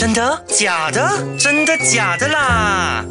真的？假的？真的假的啦？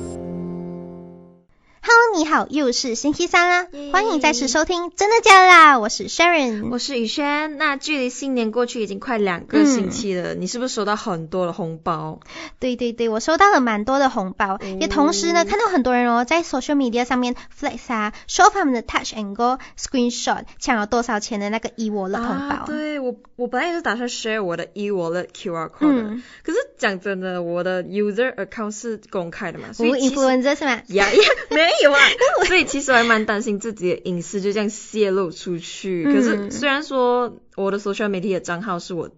Hello，你好，又是星期三啦欢迎再次收听真的假的啦，我是 Sharon。我是雨轩。那距离新年过去已经快两个星期了，你是不是收到很多的红包？对对对，我收到了蛮多的红包，也同时呢看到很多人哦在 social media 上面 flex 啊，show 他们的 touch and go screenshot 抢了多少钱的那个 e wallet 红包。啊，对我我本来也是打算 share 我的 e wallet QR code 的，嗯可是讲真的，我的 user account 是公开的嘛，所以 influencer 是吗？呀呀，没有啊，所以其实我还蛮担心自己的隐私就这样泄露出去。可是嗯虽然说我的 social media 的账号是我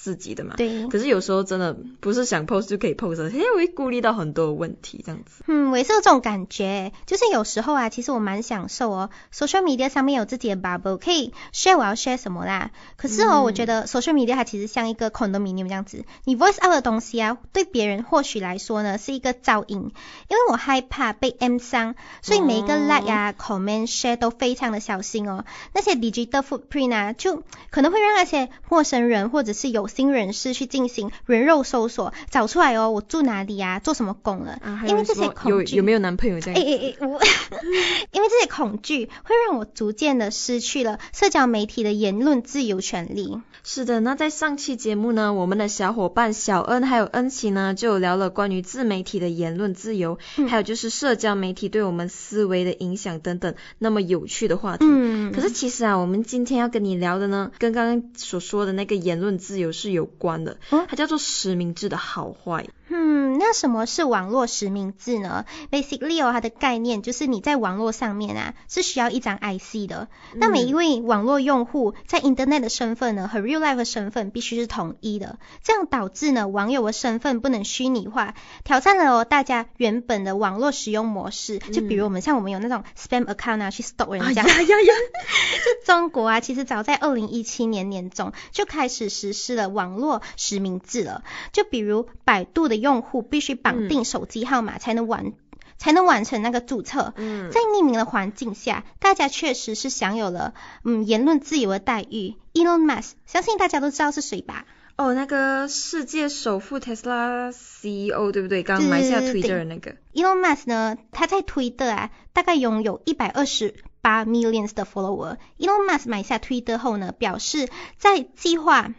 自己的嘛，对，可是有时候真的不是想 post 就可以 post，的因为顾虑到很多问题这样子。嗯，我也是有这种感觉，就是有时候啊，其实我蛮享受哦，social media 上面有自己的 bubble，可以 share 我要 share 什么啦。可是哦，嗯我觉得 social media 它其实像一个 condominium 这样子，你 voice out 的东西啊，对别人或许来说呢是一个噪音，因为我害怕被 M 伤，所以每一个哦 like 啊、comment、share 都非常的小心哦。那些 digital footprint 啊，就可能会让那些陌生人或者是有心人士去进行人肉搜索，找出来哦，我住哪里啊，做什么工了。啊，因为这些恐惧有没有男朋友这样？哎哎哎，我 因为这些恐惧会让我逐渐的失去了社交媒体的言论自由权利。是的，那在上期节目呢，我们的小伙伴小恩还有恩琪呢，就聊了关于自媒体的言论自由，嗯还有就是社交媒体对我们思维的影响等等，那么有趣的话题。嗯，可是其实啊，我们今天要跟你聊的呢，跟刚刚所说的那个言论自由是有关的，哦它叫做实名制的好坏。嗯，那什么是网络实名制呢？Basically 哦，它的概念就是你在网络上面啊是需要一张 IC 的。那每一位网络用户在 Internet 的身份呢和 Real Life 的身份必须是统一的，这样导致呢网友的身份不能虚拟化，挑战了哦大家原本的网络使用模式。就比如我们像我们有那种 spam account 啊去 stalk 人家。呀呀呀！中国啊，其实早在二零一七年年中就开始实施了网络实名制了。就比如百度的用户必须绑定手机号码才能完。才能完成那个注册。嗯在匿名的环境下，大家确实是享有了嗯言论自由的待遇。Elon Musk，相信大家都知道是谁吧？哦，那个世界首富 Tesla CEO 对不对？刚买下 Twitter 的那个。Elon Musk 呢，他在推特啊，大概拥有一百二十八 millions 的 follower。Elon Musk 买下推特后呢，表示在计划。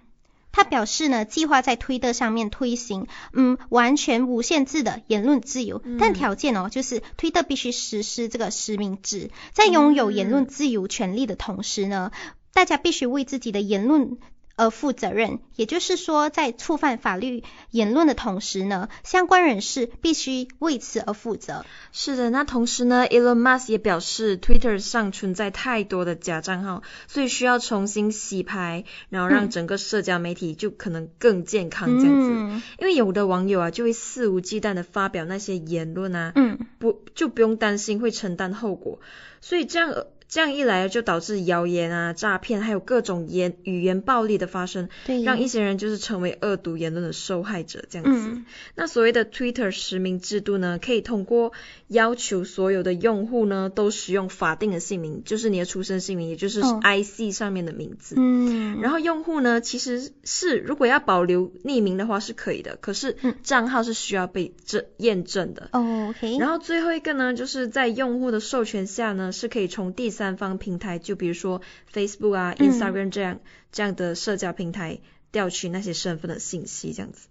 他表示呢，计划在推特上面推行，嗯，完全无限制的言论自由，但条件哦，就是推特必须实施这个实名制，在拥有言论自由权利的同时呢，大家必须为自己的言论而负责任，也就是说，在触犯法律言论的同时呢，相关人士必须为此而负责。是的，那同时呢，Elon Musk 也表示，Twitter 上存在太多的假账号，所以需要重新洗牌，然后让整个社交媒体就可能更健康这样子。嗯因为有的网友啊，就会肆无忌惮的发表那些言论啊，嗯不就不用担心会承担后果，所以这样呃这样一来就导致谣言啊、诈骗，还有各种言语言暴力的发生，对，让一些人就是成为恶毒言论的受害者这样子。嗯那所谓的 Twitter 实名制度呢，可以通过要求所有的用户呢都使用法定的姓名，就是你的出生姓名，也就是哦 IC 上面的名字。嗯，然后用户呢，其实是如果要保留匿名的话是可以的，可是嗯账号是需要被证验证的。哦，OK，然后最后一个呢，就是在用户的授权下呢，是可以从第三方平台，就比如说 Facebook 啊、嗯 Instagram 这样、这样的社交平台调取那些身份的信息，这样子。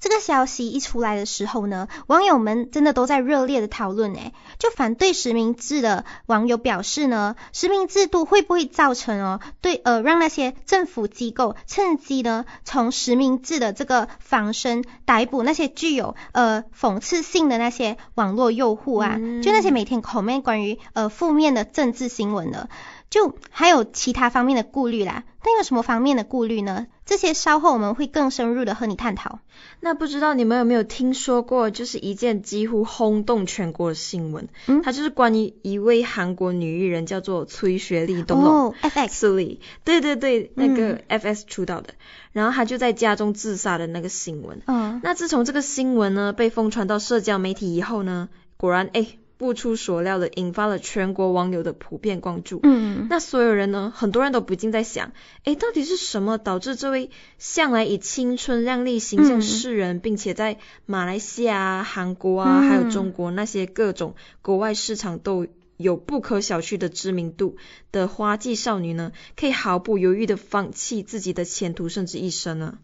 这个消息一出来的时候呢，网友们真的都在热烈的讨论诶，就反对实名制的网友表示呢，实名制度会不会造成哦，对呃让那些政府机构趁机呢从实名制的这个防身逮捕那些具有呃讽刺性的那些网络用户啊，嗯。就那些每天 comment 关于呃负面的政治新闻的，就还有其他方面的顾虑啦。但有什么方面的顾虑呢？这些稍后我们会更深入的和你探讨。那不知道你们有没有听说过，就是一件几乎轰动全国的新闻，嗯它就是关于一位韩国女艺人叫做崔雪莉，懂不懂？哦，FX，斯利，对对对，那个嗯 FS 出道的，然后她就在家中自杀的那个新闻。嗯，那自从这个新闻呢被疯传到社交媒体以后呢，果然哎不出所料的引发了全国网友的普遍关注。嗯，那所有人呢，很多人都不禁在想，诶，到底是什么导致这位向来以青春靓丽形象示人，并且在马来西亚、韩国啊，还有中国那些各种国外市场都有不可小觑的知名度的花季少女呢，可以毫不犹豫的放弃自己的前途甚至一生呢？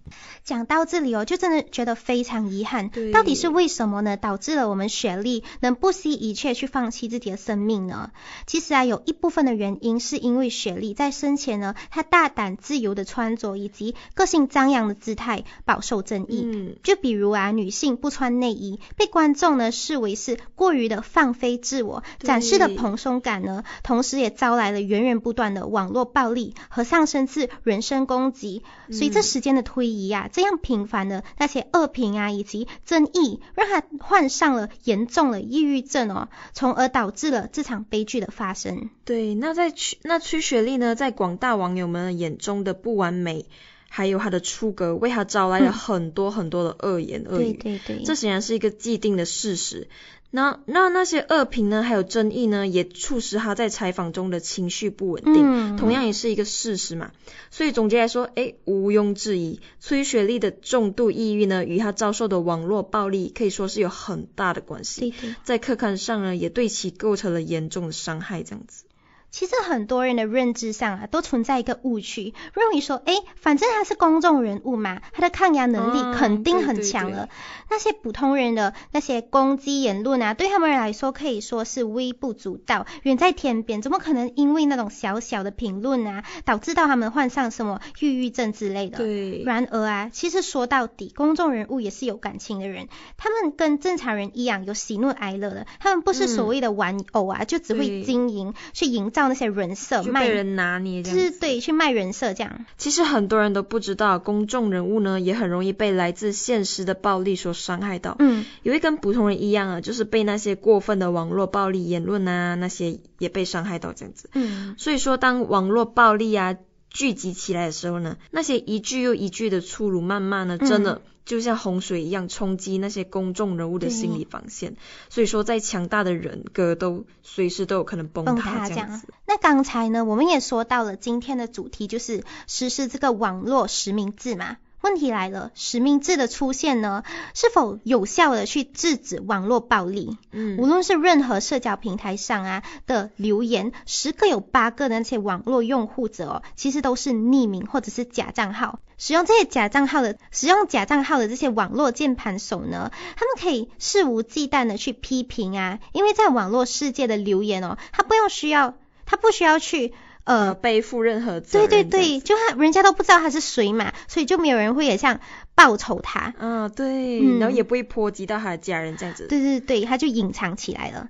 讲到这里哦，就真的觉得非常遗憾。对到底是为什么呢？导致了我们雪莉能不惜一切去放弃自己的生命呢？其实啊，有一部分的原因是因为雪莉在生前呢，她大胆自由的穿着以及个性张扬的姿态饱受争议。嗯，就比如啊，女性不穿内衣，被观众呢视为是过于的放飞自我，展示的蓬松感呢，同时也招来了源源不断的网络暴力和上升至人身攻击。随着时间的推移啊，这样频繁的那些恶评啊以及争议，让他患上了严重的抑郁症哦，从而导致了这场悲剧的发生。对。那在曲那曲雪莉呢，在广大网友们眼中的不完美，还有她的出格，为她招来了嗯很多很多的恶言恶语对语。对对，这显然是一个既定的事实。那那那些恶评呢，还有争议呢，也促使他在采访中的情绪不稳定，嗯同样也是一个事实嘛。所以总结来说，诶，毋庸置疑，崔雪莉的重度抑郁呢，与她遭受的网络暴力可以说是有很大的关系。对对。在客观上呢，也对其构成了严重的伤害，这样子。其实很多人的认知上啊，都存在一个误区，认为说，哎，反正他是公众人物嘛，他的抗压能力嗯肯定很对对对。强了。那些普通人的那些攻击言论啊，对他们来说可以说是微不足道，远在天边，怎么可能因为那种小小的评论啊，导致到他们患上什么抑郁症之类的？对，然而啊，其实说到底，公众人物也是有感情的人，他们跟正常人一样有喜怒哀乐的，他们不是所谓的玩偶啊，就只会对。经营去营造那些人设，就卖被人拿捏这就。是对去卖人设这样。其实很多人都不知道，公众人物呢也很容易被来自现实的暴力所伤害到。嗯，也会跟普通人一样啊，就是被那些过分的网络暴力言论啊，那些也被伤害到这样子。嗯，所以说，当网络暴力啊聚集起来的时候呢，那些一句又一句的粗鲁谩骂呢，嗯真的就像洪水一样冲击那些公众人物的心理防线。所以说，再强大的人格都随时都有可能崩崩塌这样子。。那刚才呢，我们也说到了今天的主题就是实施这个网络实名制嘛。问题来了，实名制的出现呢，是否有效的去制止网络暴力？嗯无论是任何社交平台上啊的留言，十个有八个的那些网络用户者哦，其实都是匿名或者是假账号。使用这些假账号的使用假账号的这些网络键盘手呢，他们可以肆无忌惮的去批评啊，因为在网络世界的留言哦，他不用需要，他不需要去呃，呃。背负任何责对任。对对对，，就他人家都不知道他是谁嘛，所以就没有人会也像报仇他。啊对，嗯然后也不会波及到他的家人这样子。对对对，他就隐藏起来了。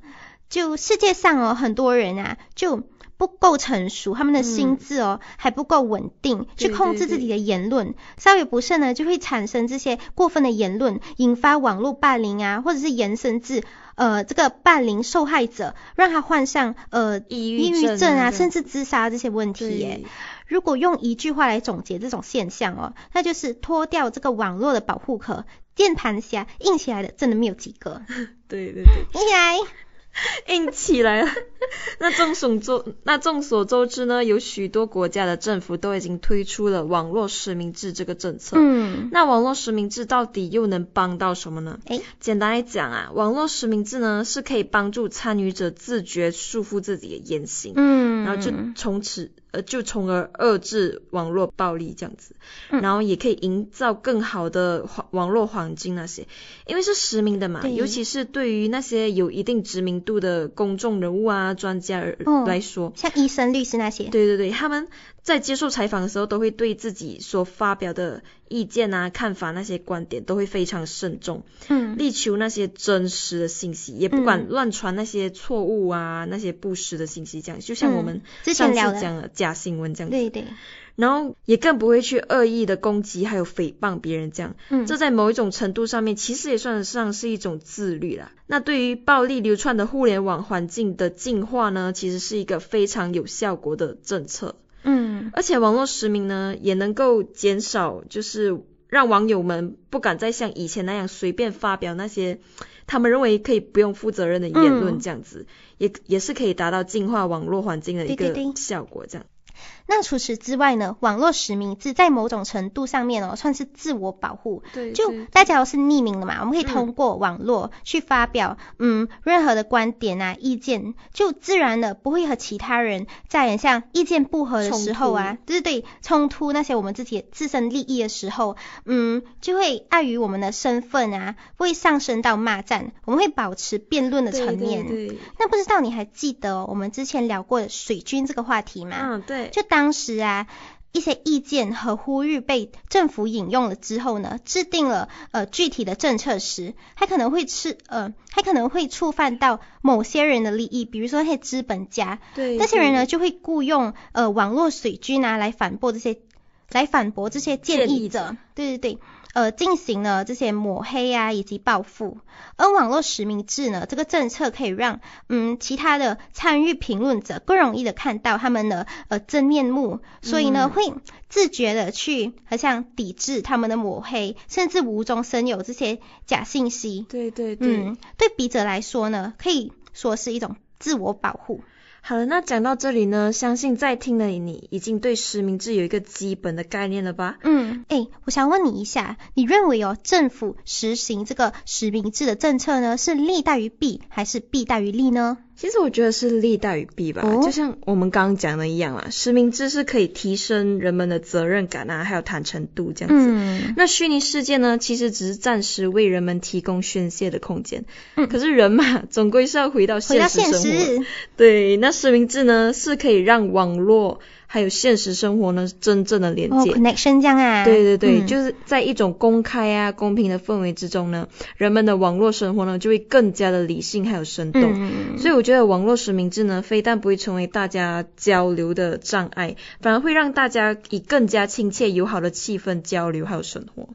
就世界上哦，很多人啊，就不够成熟，他们的心智哦、还不够稳定，去控制自己的言论，稍有不慎呢，就会产生这些过分的言论，引发网络霸凌啊，或者是延伸至呃这个霸凌受害者，让他患上呃抑抑郁症症啊，甚至自杀这些问题耶。如果用一句话来总结这种现象哦，那就是脱掉这个网络的保护壳，键盘侠硬起来的真的没有几个，对对对。硬起来。硬起来了。那众所周那众所周知呢，有许多国家的政府都已经推出了网络实名制这个政策。嗯，那网络实名制到底又能帮到什么呢？诶简单来讲啊，网络实名制呢是可以帮助参与者自觉束缚自己的言行，嗯，然后就从此呃就从而遏制网络暴力这样子，嗯。然后也可以营造更好的网网络环境那些，因为是实名的嘛，尤其是对于那些有一定知名度的公众人物啊、专家来说，像医生、律师那些，对对对，他们在接受采访的时候，都会对自己所发表的意见啊、看法那些观点都会非常慎重，嗯。力求那些真实的信息，也不管嗯乱传那些错误啊、那些不实的信息，这样就像我嗯们上次讲的假新闻这样子，对对，然后也更不会去恶意的攻击还有诽谤别人这样，嗯，这在某一种程度上面，其实也算得上是一种自律啦。那对于暴力流窜的互联网环境的净化呢，其实是一个非常有效果的政策。嗯。而且网络实名呢，也能够减少就是让网友们不敢再像以前那样随便发表那些 他们认为可以不用负责任的言论，这样子、也也是可以达到净化网络环境的一个效果，这样。那除此之外呢，网络实名制在某种程度上面哦，算是自我保护。对就大家都是匿名的嘛，我们可以嗯通过网络去发表嗯任何的观点啊意见，就自然的不会和其他人在很像意见不合的时候啊，就是对，冲突那些我们自己自身利益的时候，嗯，就会碍于我们的身份啊，不会上升到骂战，我们会保持辩论的层面。对对那不知道你还记得、哦、我们之前聊过的水军这个话题吗？嗯，对，就当时啊，一些意见和呼吁被政府引用了之后呢，制定了呃具体的政策时，他可能会是呃，他可能会触犯到某些人的利益，比如说那些资本家，对那些人呢就会雇佣呃网络水军啊来反驳这些，来反驳这些建议者，建议者。对对对。呃，进行了这些抹黑啊，以及报复。而网络实名制呢，这个政策可以让嗯其他的参与评论者更容易的看到他们的呃真面目，所以呢、嗯会自觉的去好像抵制他们的抹黑，甚至无中生有这些假信息。对对对。嗯，对笔者来说呢，可以说是一种自我保护。好了，那讲到这里呢，相信在听的你已经对实名制有一个基本的概念了吧？嗯，哎，我想问你一下，你认为哦，政府实行这个实名制的政策呢，是利大于弊，还是弊大于利呢？其实我觉得是利大于弊吧，哦就像我们刚刚讲的一样啊，实名制是可以提升人们的责任感啊，还有坦诚度这样子。嗯那虚拟世界呢，其实只是暂时为人们提供宣泄的空间。嗯可是人嘛，总归是要回到现现实生活。实，对，那实名制呢，是可以让网络还有现实生活呢真正的连哦接。，connection 这样啊？对对对，嗯就是在一种公开啊、公平的氛围之中呢，人们的网络生活呢就会更加的理性还有生动。嗯，所以我觉得网络实名制呢，非但不会成为大家交流的障碍，反而会让大家以更加亲切友好的气氛交流还有生活。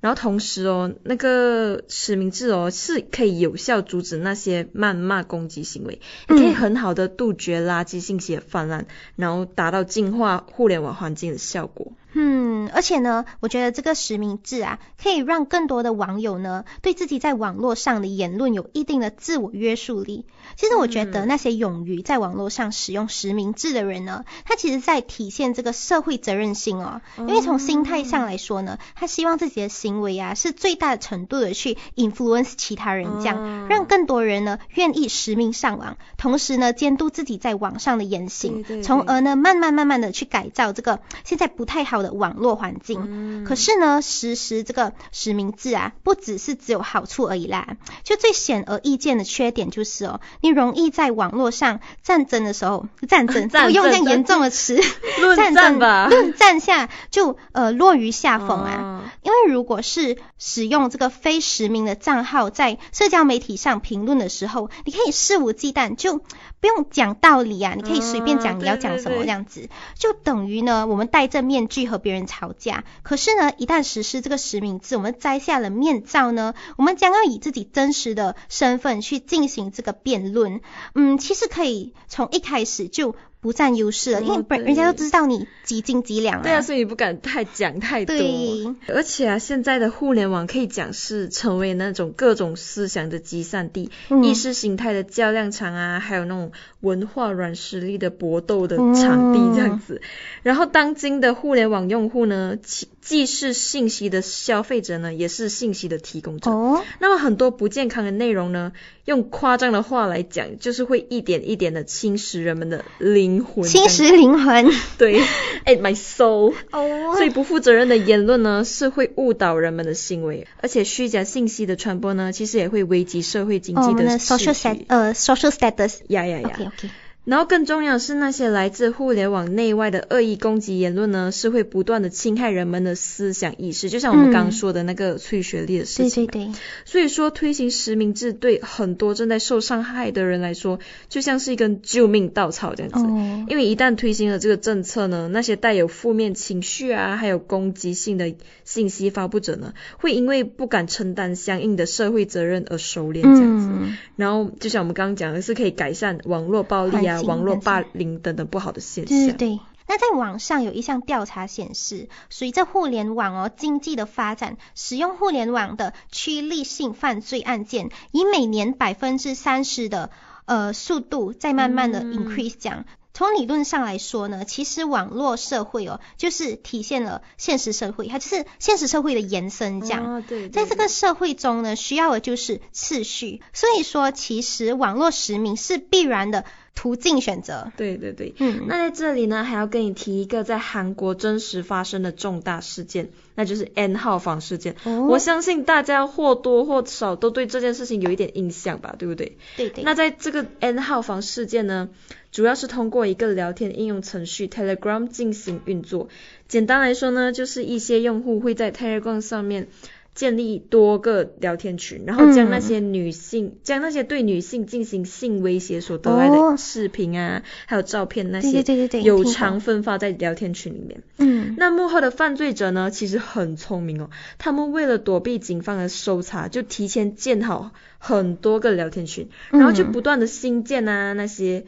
然后同时哦，那个实名制哦是可以有效阻止那些谩骂攻击行为，也可以嗯很好的杜绝垃圾信息的泛滥，然后达到净化互联网环境的效果。嗯，而且呢，我觉得这个实名制啊，可以让更多的网友呢，对自己在网络上的言论有一定的自我约束力。其实我觉得嗯那些勇于在网络上使用实名制的人呢，他其实在体现这个社会责任心哦。因为从心态上来说呢，他希望自己的行为啊，是最大程度的去 influence 其他人，这样、哦让更多人呢愿意实名上网，同时呢监督自己在网上的言行，从而呢慢慢慢慢的去改造这个现在不太好的网络环境。嗯可是呢，实施这个实名制啊，不只是只有好处而已啦。就最显而易见的缺点就是哦，你容易在网络上战争的时候，战争，战我用这样严重的词，论战吧论战下就呃落于下风啊。哦因为如果是使用这个非实名的账号在社交媒体上评论的时候，你可以肆无忌惮，就不用讲道理啊，你可以随便讲啊你要讲什么这样子，就等于呢我们戴着面具和别人吵架。可是呢，一旦实施这个实名制，我们摘下了面罩呢，我们将要以自己真实的身份去进行这个辩论。嗯，其实可以从一开始就不占优势了，因为哦不然人家都知道你几斤几两对啊，所以你不敢太讲太多。对而且啊，现在的互联网可以讲是成为那种各种思想的集散地、嗯意识形态的较量场啊，还有那种文化软实力的搏斗的场地这样子。然后，当今的互联网用户呢，其既是信息的消费者呢，也是信息的提供者。哦，那么很多不健康的内容呢，用夸张的话来讲，就是会一点一点的侵蚀人们的灵魂。侵蚀灵魂。对，at my soul。哦所以不负责任的言论呢，是会误导人们的行为，而且虚假信息的传播呢，其实也会危及社会经济的 social stat 呃 social status。呀呀呀 OK OK。然后更重要的是，那些来自互联网内外的恶意攻击言论呢，是会不断的侵害人们的思想意识，就像我们刚刚说的那个催学历的事对情。对对，所以说，推行实名制对很多正在受伤害的人来说，就像是一根救命稻草这样子。哦，因为一旦推行了这个政策呢，那些带有负面情绪啊，还有攻击性的信息发布者呢，会因为不敢承担相应的社会责任而收敛这样子。嗯，然后，就像我们刚刚讲的，是可以改善网络暴力啊、网络霸凌等等不好的现对对象。对。那在网上有一项调查显示，随着互联网哦经济的发展，使用互联网的趋利性犯罪案件以每年百分之三十的呃速度在慢慢的 increase 这样。从理论上来说呢，其实网络社会哦，就是体现了现实社会，它就是现实社会的延伸。这样，哦、对在这个社会中呢，需要的就是次序。所以说，其实网络实名是必然的途径选择。对对对，嗯，那在这里呢，还要跟你提一个在韩国真实发生的重大事件，那就是 N 号房事件。哦我相信大家或多或少都对这件事情有一点印象吧，对不对？对对。那在这个 N 号房事件呢，主要是通过一个聊天应用程序 Telegram 进行运作。简单来说呢，就是一些用户会在 Telegram 上面建立多个聊天群，然后将那些女性、将那些对女性进行性威胁所得来哦的视频啊，还有照片那些，对对对对，有偿分发在聊天群里面。嗯，那幕后的犯罪者呢，其实很聪明哦。他们为了躲避警方的搜查，就提前建好很多个聊天群，然后就嗯不断的新建啊那些，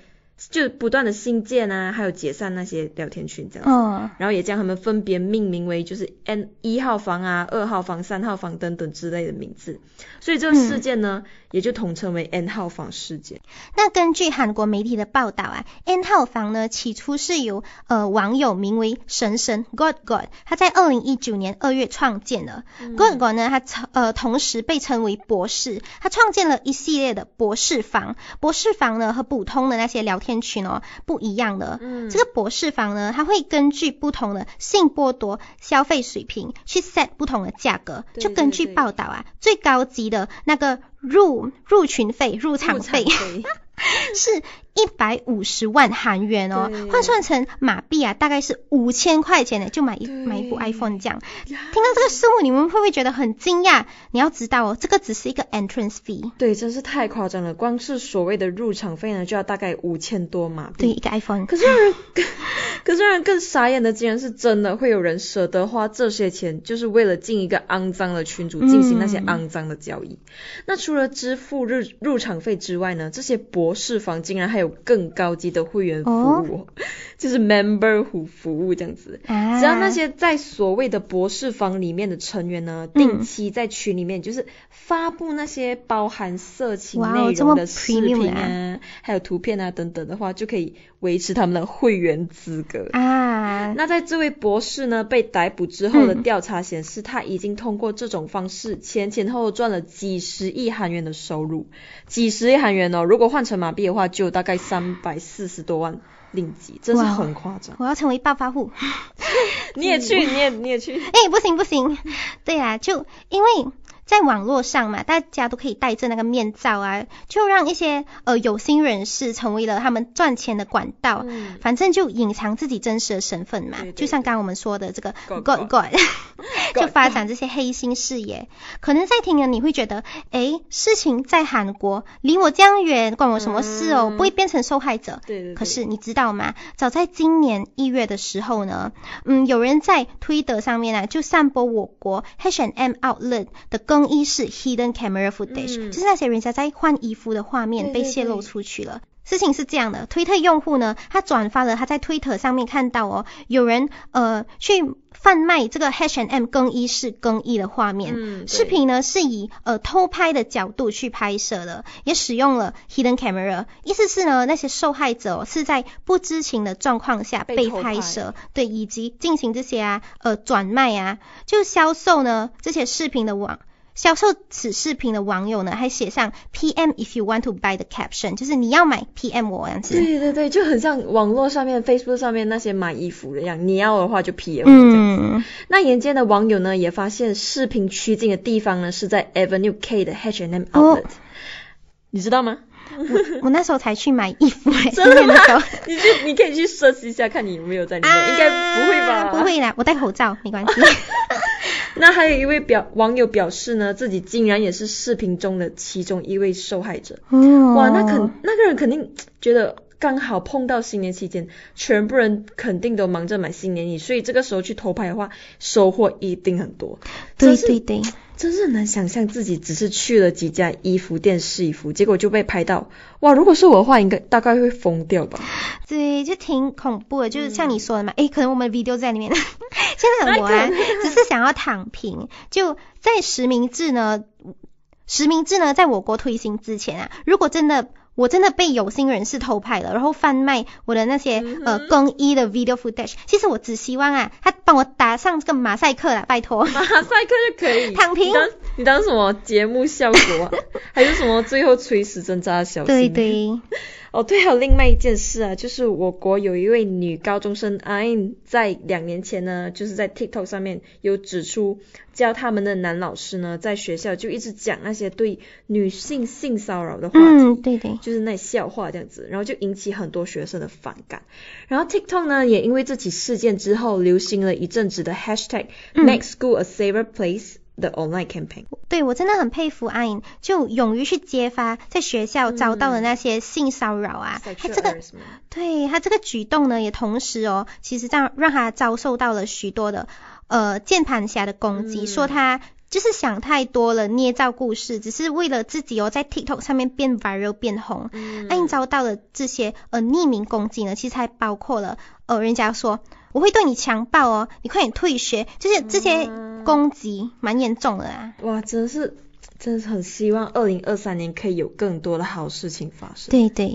就不断的新建啊，还有解散那些聊天群这样子。哦，然后也将他们分别命名为就是 N 一号房啊、二号房、三号房等等之类的名字，所以这个事件呢，也就统称为 N 号房事件。那根据韩国媒体的报道啊，N 号房呢起初是由呃网友名为神神 God God，他在二零一九年二月创建的。God God 呢，他呃同时被称为博士，他创建了一系列的博士房。博士房呢和普通的那些聊天群哦不一样的，嗯这个博士房呢，它会根据不同的性剥夺消费水平去 set 不同的价格。对就根据报道啊，最高级的那个入入群费、入场。费 是一百五十万韩元哦，换算成马币啊，大概是五千块钱呢，就买一买一部 iPhone 这样。听到这个数目，你们会不会觉得很惊讶？你要知道哦，这个只是一个 entrance fee，对，真是太夸张了。光是所谓的入场费呢，就要大概五千多马币。对，一个 iPhone。可是让人，可是让人更傻眼的，竟然是真的会有人舍得花这些钱，就是为了进一个肮脏的群组进行那些嗯肮脏的交易。那除了支付入入场费之外呢，这些博士房竟然还有更高级的会员服务哦，就是 member 服服务这样子。啊，只要那些在所谓的博士房里面的成员呢，嗯。定期在群里面就是发布那些包含色情内容的视频啊啊，还有图片啊等等的话，就可以维持他们的会员资格。啊，那在这位博士呢被逮捕之后的嗯调查显示，他已经通过这种方式前前后后赚了几十亿韩元的收入，几十亿韩元哦，如果换成马币的话，就大概三百四十多万令吉，真是哇很夸张。我要成为暴发户。你也去，你也你也去。哎，不行不行，对啊，就因为在网络上嘛，大家都可以戴着那个面罩啊，就让一些呃有心人士成为了他们赚钱的管道。嗯反正就隐藏自己真实的身份嘛，对对就像刚刚我们说的这个 God God 就发展这些黑心事业。可能在听了你会觉得，哎，事情在韩国，离我这样远，关我什么事哦？嗯不会变成受害者。对对对。可是你知道吗？早在今年一月的时候呢，嗯，有人在推特上面啊，就散播我国 H&M Outlet 的更衣室 hidden camera footage，、嗯就是那些人家在换衣服的画面被泄露出去了。事情是这样的，推特用户呢，他转发了他在推特上面看到哦，有人呃去贩卖这个 H&M 更衣室更衣的画面。嗯，视对频呢是以呃偷拍的角度去拍摄的，也使用了 hidden camera，意思是呢那些受害者、哦、是在不知情的状况下被拍摄，对，以及进行这些啊呃转卖啊，就销售呢这些视频的网。销售此视频的网友呢，还写上 PM if you want to buy the caption，就是你要买 PM 我这样子。对对对，就很像网络上面 Facebook 上面那些买衣服的样，你要的话就 PM 这样子。嗯，那沿街的网友呢，也发现视频取景的地方呢是在 Avenue K 的 H&M 哦 Outlet，、你知道吗？我那时候才去买衣服诶，真的吗你去，你可以去 search 一下，看你有没有在里面，应该不会吧？啊不。会啦，我戴口罩没关系。那还有一位表网友表示呢，自己竟然也是视频中的其中一位受害者。哦哇，那肯那个人肯定觉得刚好碰到新年期间，全部人肯定都忙着买新年礼，所以这个时候去偷拍的话，收获一定很多。对对对，真是很难想象自己只是去了几家衣服店试衣服，结果就被拍到。哇，如果是我的话，应该大概会疯掉吧。对，就挺恐怖的，就是像你说的嘛，诶，可能我们的 video 在里面。现在我啊，只是想要躺平。就在实名制呢，实名制呢，在我国推行之前啊，如果真的。我真的被有心人士偷拍了，然后贩卖我的那些呃更衣的 video footage。其实我只希望啊，他帮我打上这个马赛克啦，拜托。马赛克就可以。躺平。你当什么节目效果啊？还是什么最后垂死挣扎的小心？对对。哦，对，还有另外一件事啊，就是我国有一位女高中生阿英，在两年前呢，就是在 TikTok 上面有指出，教他们的男老师呢，在学校就一直讲那些对女性性骚扰的话题，嗯，对对，就是那笑话这样子，然后就引起很多学生的反感。然后 TikTok 呢，也因为这起事件之后，流行了一阵子的 Hashtag Make School a Safer Place。The online campaign，对我真的很佩服阿颖，就勇于去揭发在学校遭到的那些性骚扰啊，他这个，对他这个举动呢，也同时哦，其实让让他遭受到了许多的呃键盘侠的攻击，说他就是想太多了，捏造故事，只是为了自己哦在 TikTok 上面变 viral 变红。阿颖遭到了这些呃匿名攻击呢，其实还包括了呃人家说。我会对你强暴哦，你快点退学，就是这些攻击蛮严重的啊。哇，真的是。真的是很希望二零二三年可以有更多的好事情发生。对对，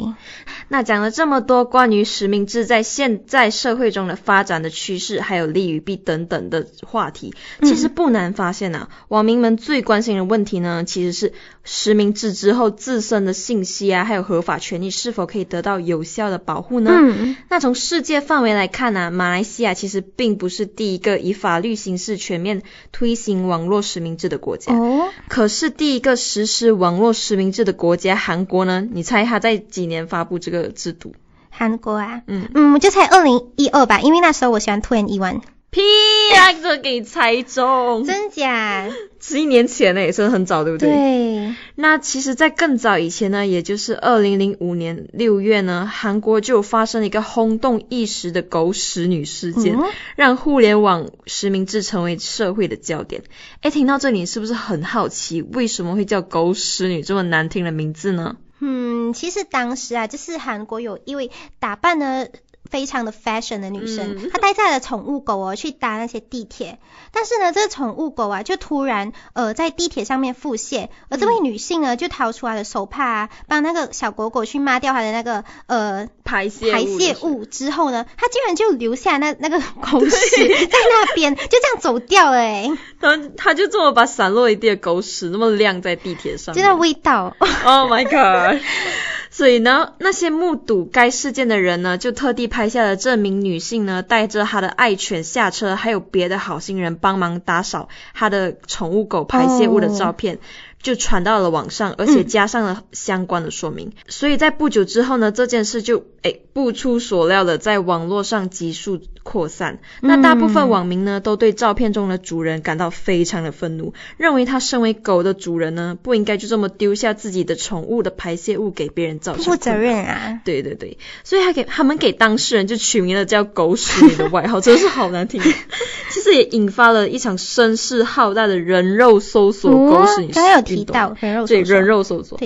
那讲了这么多关于实名制在现在社会中的发展的趋势，还有利与弊等等的话题，其实不难发现啊，网民们最关心的问题呢，其实是实名制之后自身的信息啊，还有合法权利是否可以得到有效的保护呢？嗯。那从世界范围来看呢，马来西亚其实并不是第一个以法律形式全面推行网络实名制的国家。哦。可是。第一个实施网络实名制的国家韩国呢？你猜他在几年发布这个制度？韩国啊，嗯嗯，就猜二零一二吧，因为那时候我喜欢 Two and One。屁啊！这给你猜中，真假？十一年前呢，也是很早，对不对？对。那其实，在更早以前呢，也就是二零零五年六月呢，韩国就发生了一个轰动一时的狗屎女事件，让互联网实名制成为社会的焦点。哎，听到这里，是不是很好奇，为什么会叫狗屎女这么难听的名字呢？嗯，其实当时啊，就是韩国有一位打扮呢。非常的 fashion 的女生，她带在了宠物狗哦去搭那些地铁，但是呢，这个宠物狗啊就突然呃在地铁上面腹泻，而这位女性呢就掏出来的手帕啊，帮那个小狗狗去抹掉它的那个呃排泄排泄物之后呢，她竟然就留下那那个狗屎 在那边，就这样走掉了哎，她她就这么把散落一地的狗屎那么晾在地铁上，就那味道，Oh my god！所以呢，那些目睹该事件的人呢，就特地拍下了这名女性呢带着她的爱犬下车，还有别的好心人帮忙打扫她的宠物狗排泄物的照片。就传到了网上，而且加上了相关的说明。所以在不久之后呢，这件事就诶不出所料的在网络上急速扩散。那大部分网民呢，都对照片中的主人感到非常的愤怒，认为他身为狗的主人呢，不应该就这么丢下自己的宠物的排泄物给别人造成负责任啊。对对对，所以他给他们给当事人就取名了叫“狗屎”的外号，真的是好难听。其实也引发了一场声势浩大的人肉搜索，狗屎女。提到人肉对人肉搜索，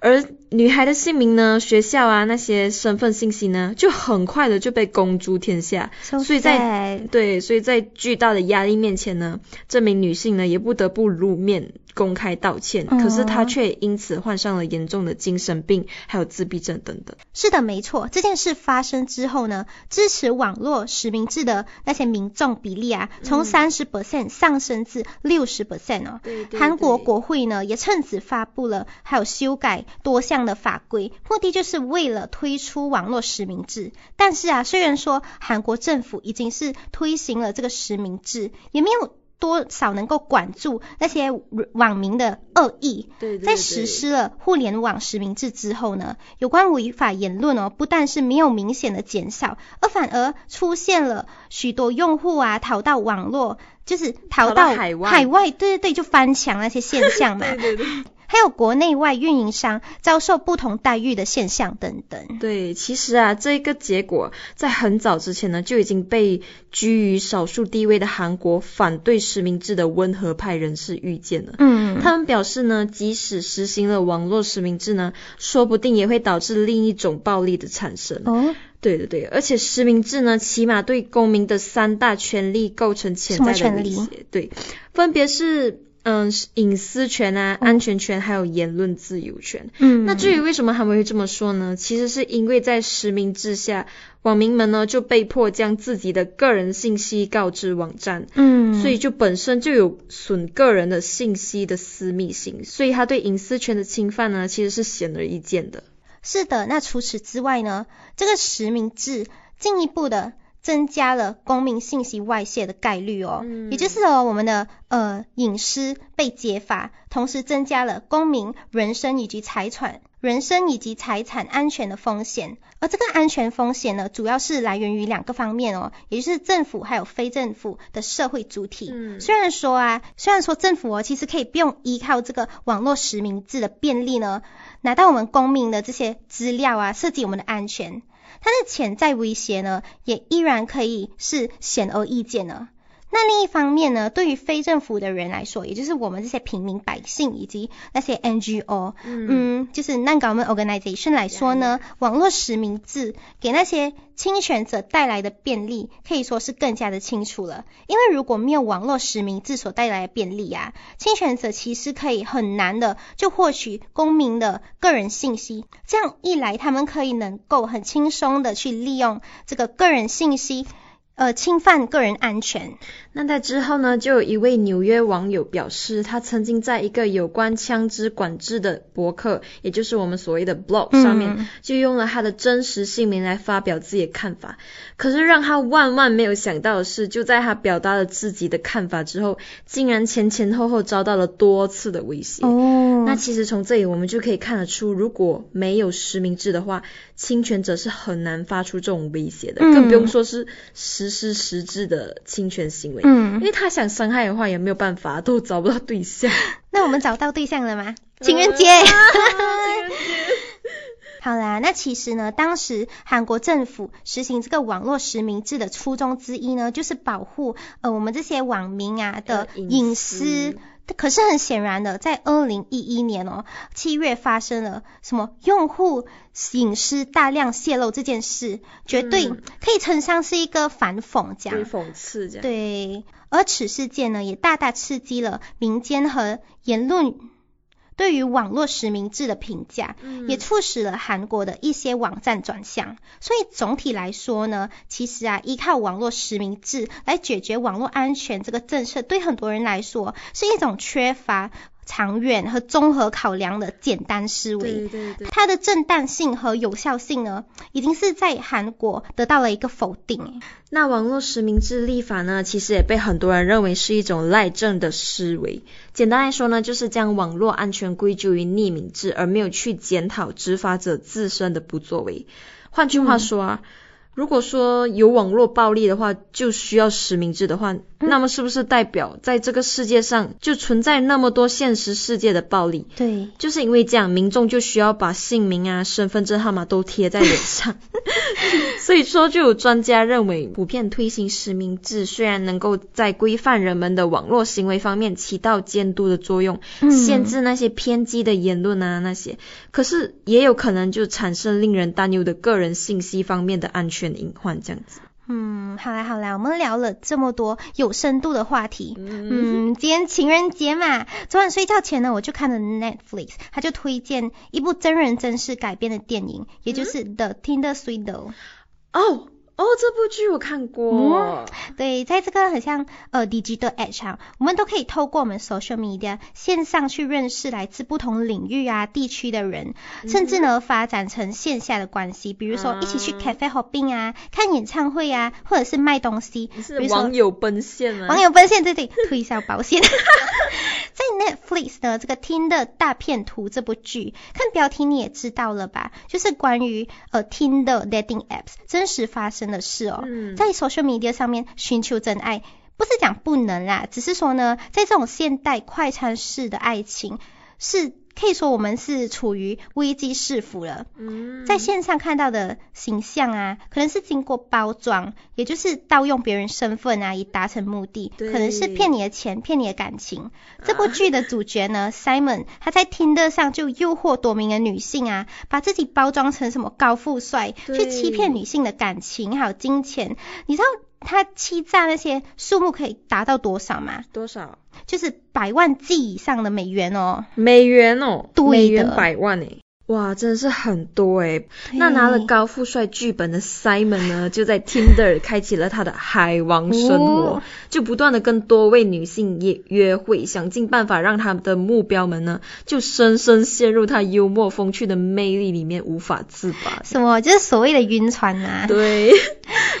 而女孩的姓名呢、学校啊那些身份信息呢，就很快的就被公诸天下。所以在对，所以在巨大的压力面前呢，这名女性呢也不得不露面。公开道歉，可是他却因此患上了严重的精神病，还有自闭症等等。是的，没错。这件事发生之后呢，支持网络实名制的那些民众比例啊，从三十 percent 上升至六十 percent 哦。韩国国会呢也趁此发布了，还有修改多项的法规，目的就是为了推出网络实名制。但是啊，虽然说韩国政府已经是推行了这个实名制，也没有。多少能够管住那些网民的恶意？对，在实施了互联网实名制之后呢，有关违法言论哦，不但是没有明显的减少，而反而出现了许多用户啊逃到网络，就是逃到海外，海外，对对对，就翻墙那些现象嘛。对 对对。还有国内外运营商遭受不同待遇的现象等等。对，其实啊，这个结果在很早之前呢就已经被居于少数地位的韩国反对实名制的温和派人士预见了。嗯，他们表示呢，即使实行了网络实名制呢，说不定也会导致另一种暴力的产生。哦，对对对，而且实名制呢，起码对公民的三大权利构成潜在的威胁，对，分别是嗯隐私权啊、安全权还有言论自由权。嗯，那至于为什么他们会这么说呢？其实是因为在实名制下，网民们呢就被迫将自己的个人信息告知网站，嗯，所以就本身就有损个人的信息的私密性，所以他对隐私权的侵犯呢，其实是显而易见的。是的，那除此之外呢，这个实名制进一步的增加了公民信息外泄的概率哦，嗯也就是哦我们的呃隐私被揭发，同时增加了公民人身以及财产。人身以及财产安全的风险，而这个安全风险呢，主要是来源于两个方面哦，也就是政府还有非政府的社会主体。嗯虽然说啊，虽然说政府哦，其实可以不用依靠这个网络实名制的便利呢，拿到我们公民的这些资料啊，涉及我们的安全，它的潜在威胁呢，也依然可以是显而易见的。那另一方面呢，对于非政府的人来说，也就是我们这些平民百姓以及那些 NGO，嗯，就是 non-government organization 来说呢，网络实名制给那些侵权者带来的便利，可以说是更加的清楚了。因为如果没有网络实名制所带来的便利啊，侵权者其实可以很难的就获取公民的个人信息。这样一来，他们可以能够很轻松的去利用这个个人信息。呃，侵犯个人安全。那在之后呢，就有一位纽约网友表示，他曾经在一个有关枪支管制的博客，也就是我们所谓的 blog 上面，嗯就用了他的真实姓名来发表自己的看法。可是让他万万没有想到的是，就在他表达了自己的看法之后，竟然前前后后遭到了多次的威胁。哦那其实从这里我们就可以看得出，如果没有实名制的话，侵权者是很难发出这种威胁的，嗯更不用说是实施实质的侵权行为。嗯因嗯，为他想伤害的话，也没有办法，都找不到对象。那我们找到对象了吗？情人节。好啦，那其实呢，当时韩国政府实行这个网络实名制的初衷之一呢，就是保护呃我们这些网民啊的呃隐隐私私。可是很显然的，在二零一一年哦，七月发生了什么用户隐私大量泄露这件事，绝对嗯可以称上是一个反讽这样。讽刺这样。对，而此事件呢，也大大刺激了民间和言论对于网络实名制的评价，嗯也促使了韩国的一些网站转向。所以总体来说呢，其实啊，依靠网络实名制来解决网络安全这个政策，对很多人来说是一种缺乏长远和综合考量的简单思维。对对对。它的正当性和有效性呢，已经是在韩国得到了一个否定。那网络实名制立法呢，其实也被很多人认为是一种赖政的思维。简单来说呢，就是将网络安全归咎于匿名制，而没有去检讨执法者自身的不作为。换句话说啊，如果说有网络暴力的话，就需要实名制的话，那么是不是代表在这个世界上就存在那么多现实世界的暴力？对，就是因为这样，民众就需要把姓名啊、身份证号码都贴在脸上。所以说，就有专家认为，普遍推行实名制虽然能够在规范人们的网络行为方面起到监督的作用，嗯限制那些偏激的言论啊那些，可是也有可能就产生令人担忧的个人信息方面的安全隐患，这样子。嗯，好啦好啦，我们聊了这么多有深度的话题。嗯嗯，今天情人节嘛，昨晚睡觉前呢，我就看了 Netflix，他就推荐一部真人真事改编的电影，也就是《The Tinder Swindle》。哦哦，这部剧我看过。对，在这个很像呃 digital age 啊，我们都可以透过我们 social media 线上去认识来自不同领域啊、地区的人，甚至呢发展成线下的关系，比如说一起去啊 cafe hopping 啊、看演唱会啊，或者是卖东西，是网友奔现吗？网友奔现，对对，推销保险。在 Netflix 的这个《听的大片图》这部剧，看标题你也知道了吧？就是关于呃听的 dating apps 真实发生的事哦。嗯在 social media 上面寻求真爱，不是讲不能啦，只是说呢，在这种现代快餐式的爱情。是可以说我们是处于危机四伏了。嗯，在线上看到的形象啊，可能是经过包装，也就是盗用别人身份啊，以达成目的，对可能是骗你的钱、骗你的感情。这部剧的主角呢、s i m o n 他在听的上就诱惑多名的女性啊，把自己包装成什么高富帅，去欺骗女性的感情还有金钱。你知道他欺诈那些数目可以达到多少吗？多少就是百万计以上的美元哦。美元哦？对元百万诶。哇，真的是很多诶。那拿了高富帅剧本的 Simon 呢，就在 Tinder 开启了他的海王生活，哦就不断的跟多位女性约约会，想尽办法让他的目标们呢，就深深陷入他幽默风趣的魅力里面，无法自拔。什么就是所谓的晕船啊？对，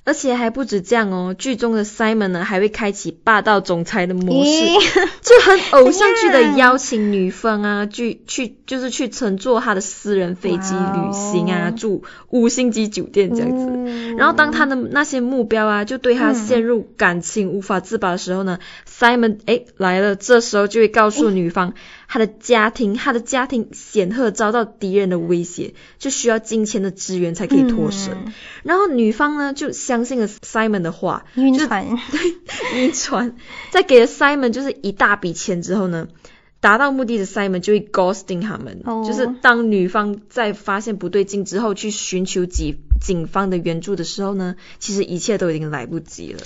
而且还不止这样哦，剧中的 Simon 呢，还会开启霸道总裁的模式，就很偶像剧的邀请女方啊，去去就是去乘坐他的私人飞机旅行啊，住五星级酒店这样子。嗯。然后当他的那些目标啊，就对他嗯。陷入感情无法自拔的时候呢、s i m o n 哎来了，这时候就会告诉女方，他的家庭，他的家庭显赫遭到敌人的威胁，就需要金钱的支援才可以脱身。嗯然后女方呢就相信了 Simon 的话，晕船，晕船，在给了 Simon 就是一大笔钱之后呢，达到目的的 Simon 就会 ghosting 他们，哦就是当女方在发现不对劲之后去寻求警警方的援助的时候呢，其实一切都已经来不及了。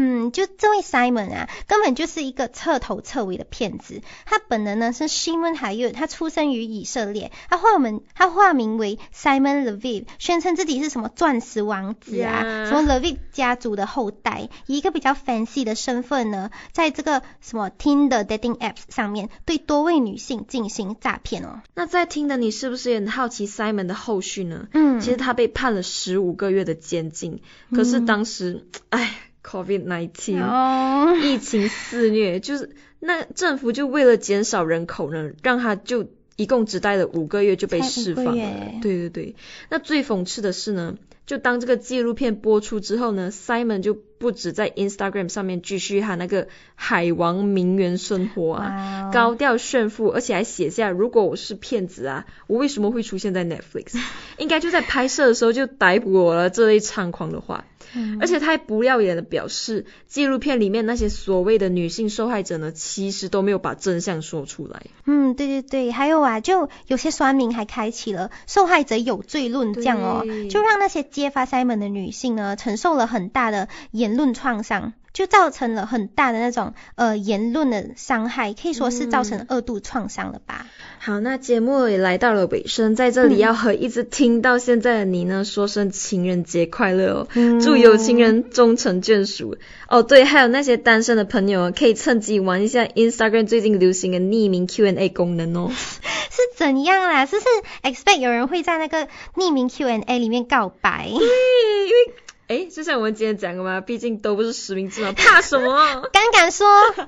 嗯，就这位 Simon 啊，根本就是一个彻头彻尾的骗子。他本人呢是 Shimon Hayut，他出生于以色列，他化名他化名为 Simon Leviv，宣称自己是什么钻石王子啊什么 Leviv 家族的后代，以一个比较 fancy 的身份呢，在这个什么 Tinder dating apps 上面对多位女性进行诈骗哦。那在听的你是不是也很好奇 Simon 的后续呢？嗯，其实他被判了十五个月的监禁，可是当时，唉，COVID nineteen。哦，疫情肆虐，就是那政府就为了减少人口呢，让他就一共只待了五个月就被释放了。对对对，那最讽刺的是呢，就当这个纪录片播出之后呢，Simon 就不止在 Instagram 上面继续他那个海王名媛生活啊。高调炫富，而且还写下如果我是骗子啊，我为什么会出现在 Netflix？应该就在拍摄的时候就逮捕我了这类猖狂的话。嗯而且他还不要脸的表示，纪录片里面那些所谓的女性受害者呢，其实都没有把真相说出来。嗯，对对对，还有啊，就有些酸民还开启了受害者有罪论这样哦，就让那些揭发 Simon 的女性呢，承受了很大的言论创伤。就造成了很大的那种呃言论的伤害，可以说是造成二度创伤了吧？好，那节目也来到了尾声，在这里嗯要和一直听到现在的你呢说声情人节快乐哦，嗯祝有情人终成眷属。哦，对，还有那些单身的朋友可以趁机玩一下 Instagram 最近流行的匿名 Q&A 功能哦。是怎样啦？是不是 expect 有人会在那个匿名 Q&A 里面告白？对，因为诶，就像我们今天讲的嘛，毕竟都不是实名制嘛，怕什么？敢敢说？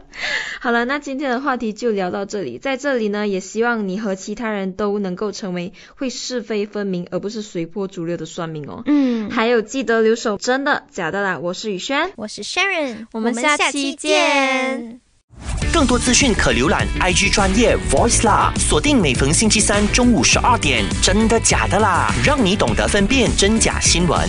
好了，那今天的话题就聊到这里。在这里呢，也希望你和其他人都能够成为会是非分明，而不是随波逐流的算命哦。嗯，还有记得留守真的假的啦，我是雨轩。我是 Sharon，我们下期见。更多资讯可浏览 IG 专业 Voice 啦，锁定每逢星期三中午十二点，真的假的啦，让你懂得分辨真假新闻。